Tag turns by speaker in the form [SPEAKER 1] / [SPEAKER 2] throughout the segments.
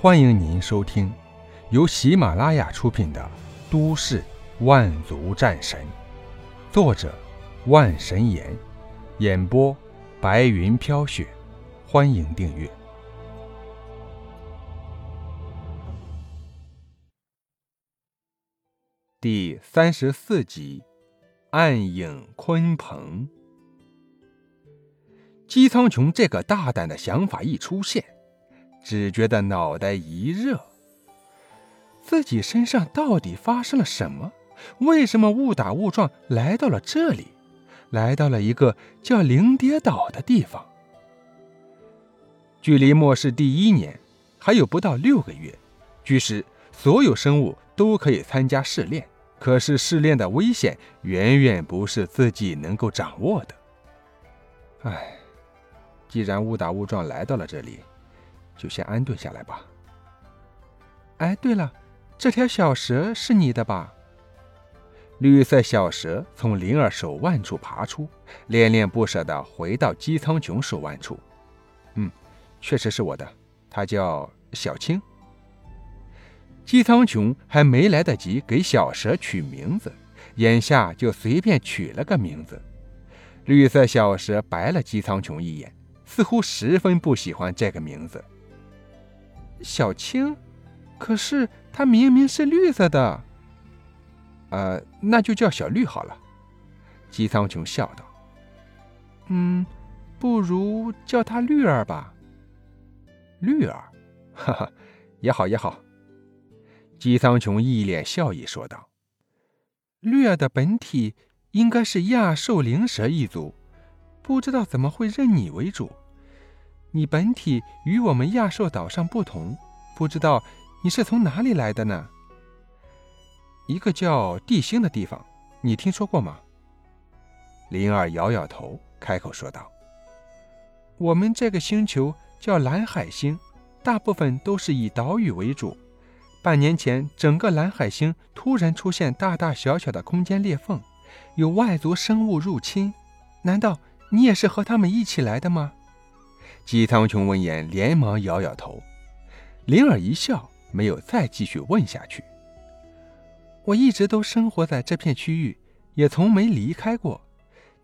[SPEAKER 1] 欢迎您收听由喜马拉雅出品的《都市万族战神》，作者万神岩，演播白云飘雪。欢迎订阅第三十四集《暗影鲲鹏》。姬苍穹这个大胆的想法一出现，只觉得脑袋一热。自己身上到底发生了什么？为什么误打误撞来到了这里？来到了一个叫灵蝶岛的地方。距离末世第一年还有不到六个月，据时所有生物都可以参加试炼，可是试炼的危险远远不是自己能够掌握的。唉。既然误打误撞来到了这里，就先安顿下来吧。哎，对了，这条小蛇是你的吧？绿色小蛇从灵儿手腕处爬出，恋恋不舍地回到姬苍穹手腕处。嗯，确实是我的，它叫小青。姬苍穹还没来得及给小蛇取名字，眼下就随便取了个名字。绿色小蛇白了姬苍穹一眼。似乎十分不喜欢这个名字，小青。可是它明明是绿色的。呃，那就叫小绿好了。姬苍穹笑道：“嗯，不如叫它绿儿吧。”绿儿，哈哈，也好也好。姬苍穹一脸笑意说道：“绿儿的本体应该是亚兽灵蛇一族。”不知道怎么会认你为主，你本体与我们亚兽岛上不同，不知道你是从哪里来的呢？一个叫地星的地方，你听说过吗？灵儿摇摇头，开口说道：“我们这个星球叫蓝海星，大部分都是以岛屿为主。半年前，整个蓝海星突然出现大大小小的空间裂缝，有外族生物入侵，难道？”你也是和他们一起来的吗？姬苍穹闻言连忙摇摇头。灵儿一笑，没有再继续问下去。我一直都生活在这片区域，也从没离开过，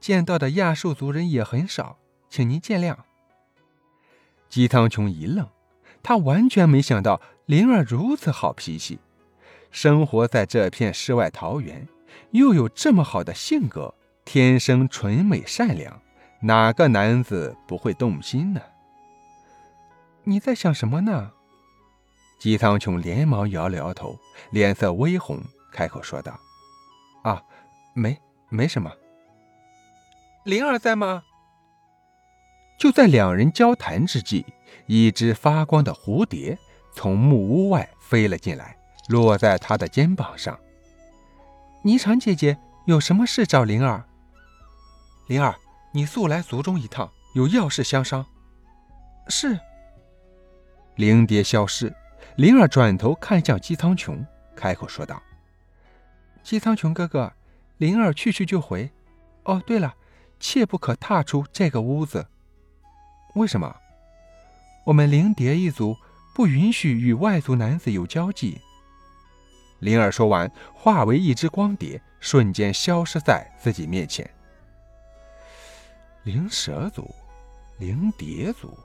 [SPEAKER 1] 见到的亚兽族人也很少，请您见谅。姬苍穹一愣，他完全没想到灵儿如此好脾气，生活在这片世外桃源，又有这么好的性格，天生纯美善良。哪个男子不会动心呢？你在想什么呢？姬苍穹连忙摇了摇头，脸色微红，开口说道：“啊，没，没什么。”灵儿在吗？就在两人交谈之际，一只发光的蝴蝶从木屋外飞了进来，落在他的肩膀上。霓裳姐姐有什么事找灵儿？灵儿。你速来族中一趟，有要事相商。是。灵蝶消失，灵儿转头看向姬苍穹，开口说道：“姬苍穹哥哥，灵儿去去就回。哦，对了，切不可踏出这个屋子。为什么？我们灵蝶一族不允许与外族男子有交际。”灵儿说完，化为一只光蝶，瞬间消失在自己面前。灵蛇族，灵蝶族，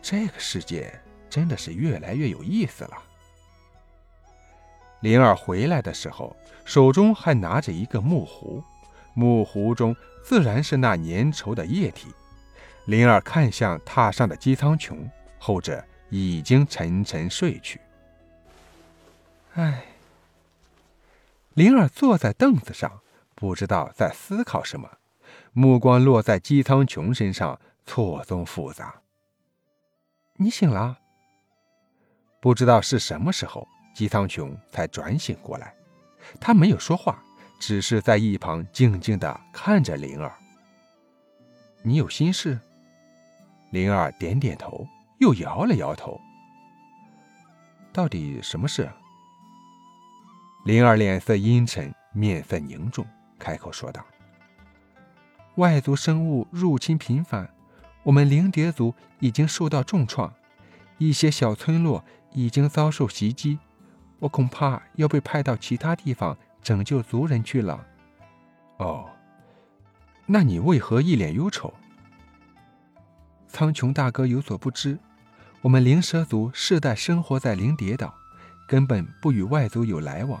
[SPEAKER 1] 这个世界真的是越来越有意思了。灵儿回来的时候，手中还拿着一个木壶，木壶中自然是那粘稠的液体。灵儿看向榻上的姬苍穹，后者已经沉沉睡去。唉，灵儿坐在凳子上，不知道在思考什么。目光落在姬苍穹身上，错综复杂。你醒了？不知道是什么时候，姬苍穹才转醒过来。他没有说话，只是在一旁静静的看着灵儿。你有心事？灵儿点点头，又摇了摇头。到底什么事？灵儿脸色阴沉，面色凝重，开口说道。外族生物入侵频繁，我们灵蝶族已经受到重创，一些小村落已经遭受袭击，我恐怕要被派到其他地方拯救族人去了。
[SPEAKER 2] 哦，那你为何一脸忧愁？
[SPEAKER 1] 苍穹大哥有所不知，我们灵蛇族世代生活在灵蝶岛，根本不与外族有来往。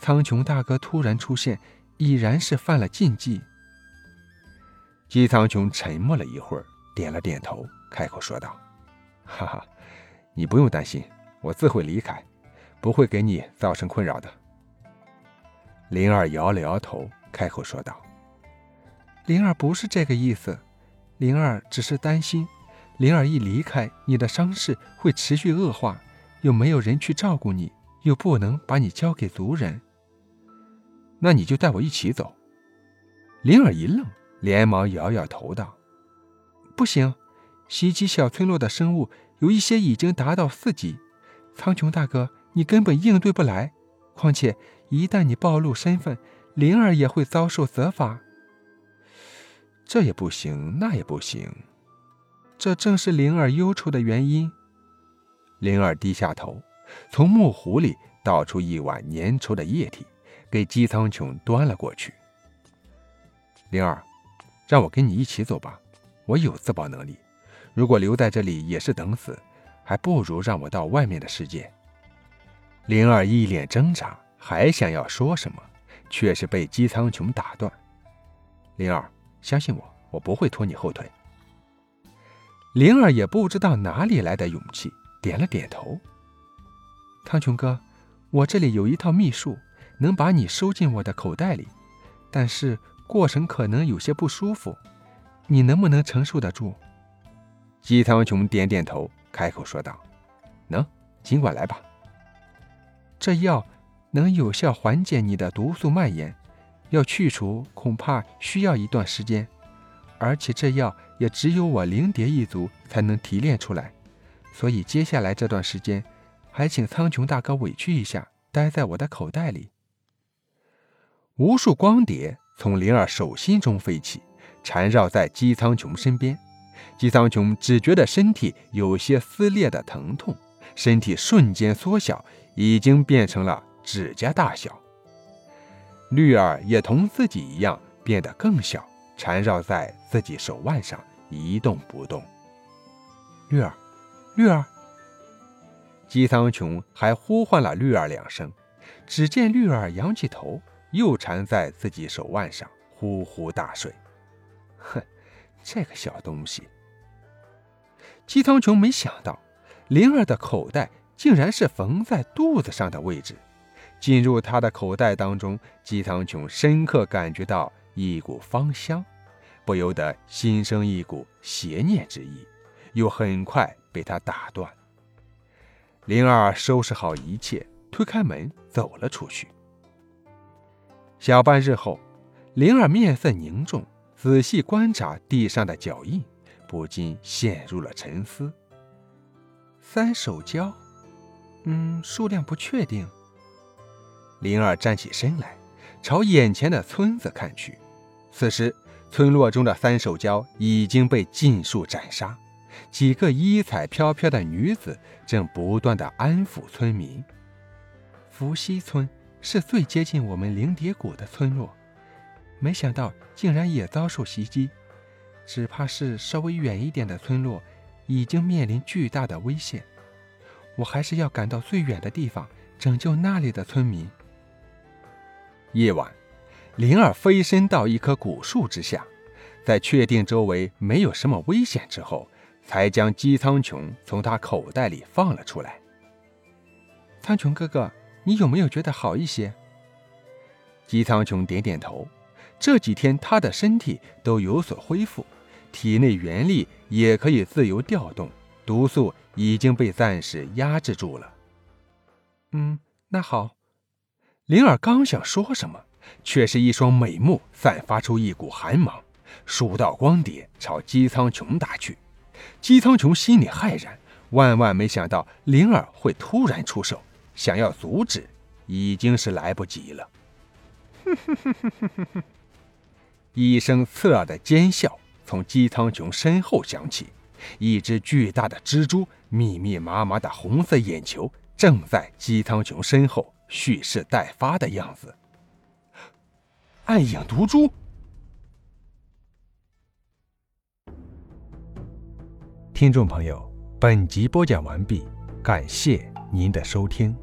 [SPEAKER 1] 苍穹大哥突然出现，已然是犯了禁忌。
[SPEAKER 2] 姬苍穹沉默了一会儿，点了点头，开口说道：“哈哈，你不用担心，我自会离开，不会给你造成困扰的。”
[SPEAKER 1] 灵儿摇了摇头，开口说道：“灵儿不是这个意思，灵儿只是担心，灵儿一离开，你的伤势会持续恶化，又没有人去照顾你，又不能把你交给族人。
[SPEAKER 2] 那你就带我一起走。”
[SPEAKER 1] 灵儿一愣。连忙摇摇头道：“不行，袭击小村落的生物有一些已经达到四级，苍穹大哥，你根本应对不来。况且一旦你暴露身份，灵儿也会遭受责罚。
[SPEAKER 2] 这也不行，那也不行，
[SPEAKER 1] 这正是灵儿忧愁的原因。”
[SPEAKER 2] 灵儿低下头，从木壶里倒出一碗粘稠的液体，给姬苍穹端了过去。灵儿。让我跟你一起走吧，我有自保能力。如果留在这里也是等死，还不如让我到外面的世界。
[SPEAKER 1] 灵儿一脸挣扎，还想要说什么，却是被姬苍穹打断。
[SPEAKER 2] 灵儿，相信我，我不会拖你后腿。
[SPEAKER 1] 灵儿也不知道哪里来的勇气，点了点头。苍穹哥，我这里有一套秘术，能把你收进我的口袋里，但是。过程可能有些不舒服，你能不能承受得住？
[SPEAKER 2] 姬苍穹点点头，开口说道：“能，尽管来吧。
[SPEAKER 1] 这药能有效缓解你的毒素蔓延，要去除恐怕需要一段时间，而且这药也只有我灵蝶一族才能提炼出来，所以接下来这段时间，还请苍穹大哥委屈一下，待在我的口袋里。”
[SPEAKER 2] 无数光碟。从灵儿手心中飞起，缠绕在姬苍穹身边。姬苍穹只觉得身体有些撕裂的疼痛，身体瞬间缩小，已经变成了指甲大小。绿儿也同自己一样变得更小，缠绕在自己手腕上一动不动。
[SPEAKER 1] 绿儿，绿儿。
[SPEAKER 2] 姬苍穹还呼唤了绿儿两声，只见绿儿仰起头。又缠在自己手腕上，呼呼大睡。哼，这个小东西。
[SPEAKER 1] 姬苍穹没想到，灵儿的口袋竟然是缝在肚子上的位置。进入他的口袋当中，姬苍穹深刻感觉到一股芳香，不由得心生一股邪念之意，又很快被他打断。灵儿收拾好一切，推开门走了出去。小半日后，灵儿面色凝重，仔细观察地上的脚印，不禁陷入了沉思。三手胶，嗯，数量不确定。灵儿站起身来，朝眼前的村子看去。此时，村落中的三手胶已经被尽数斩杀，几个衣彩飘飘的女子正不断的安抚村民。伏羲村。是最接近我们灵蝶谷的村落，没想到竟然也遭受袭击。只怕是稍微远一点的村落，已经面临巨大的危险。我还是要赶到最远的地方，拯救那里的村民。夜晚，灵儿飞身到一棵古树之下，在确定周围没有什么危险之后，才将姬苍穹从他口袋里放了出来。苍穹哥哥。你有没有觉得好一些？姬苍穹点点头。这几天他的身体都有所恢复，体内元力也可以自由调动，毒素已经被暂时压制住了。嗯，那好。灵儿刚想说什么，却是一双美目散发出一股寒芒，数道光碟朝姬苍穹打去。姬苍穹心里骇然，万万没想到灵儿会突然出手。想要阻止，已经是来不及了。哼哼哼哼哼哼一声刺耳的尖笑从姬苍穹身后响起，一只巨大的蜘蛛，密密麻麻的红色眼球，正在姬苍穹身后蓄势待发的样子。暗影毒蛛。听众朋友，本集播讲完毕，感谢您的收听。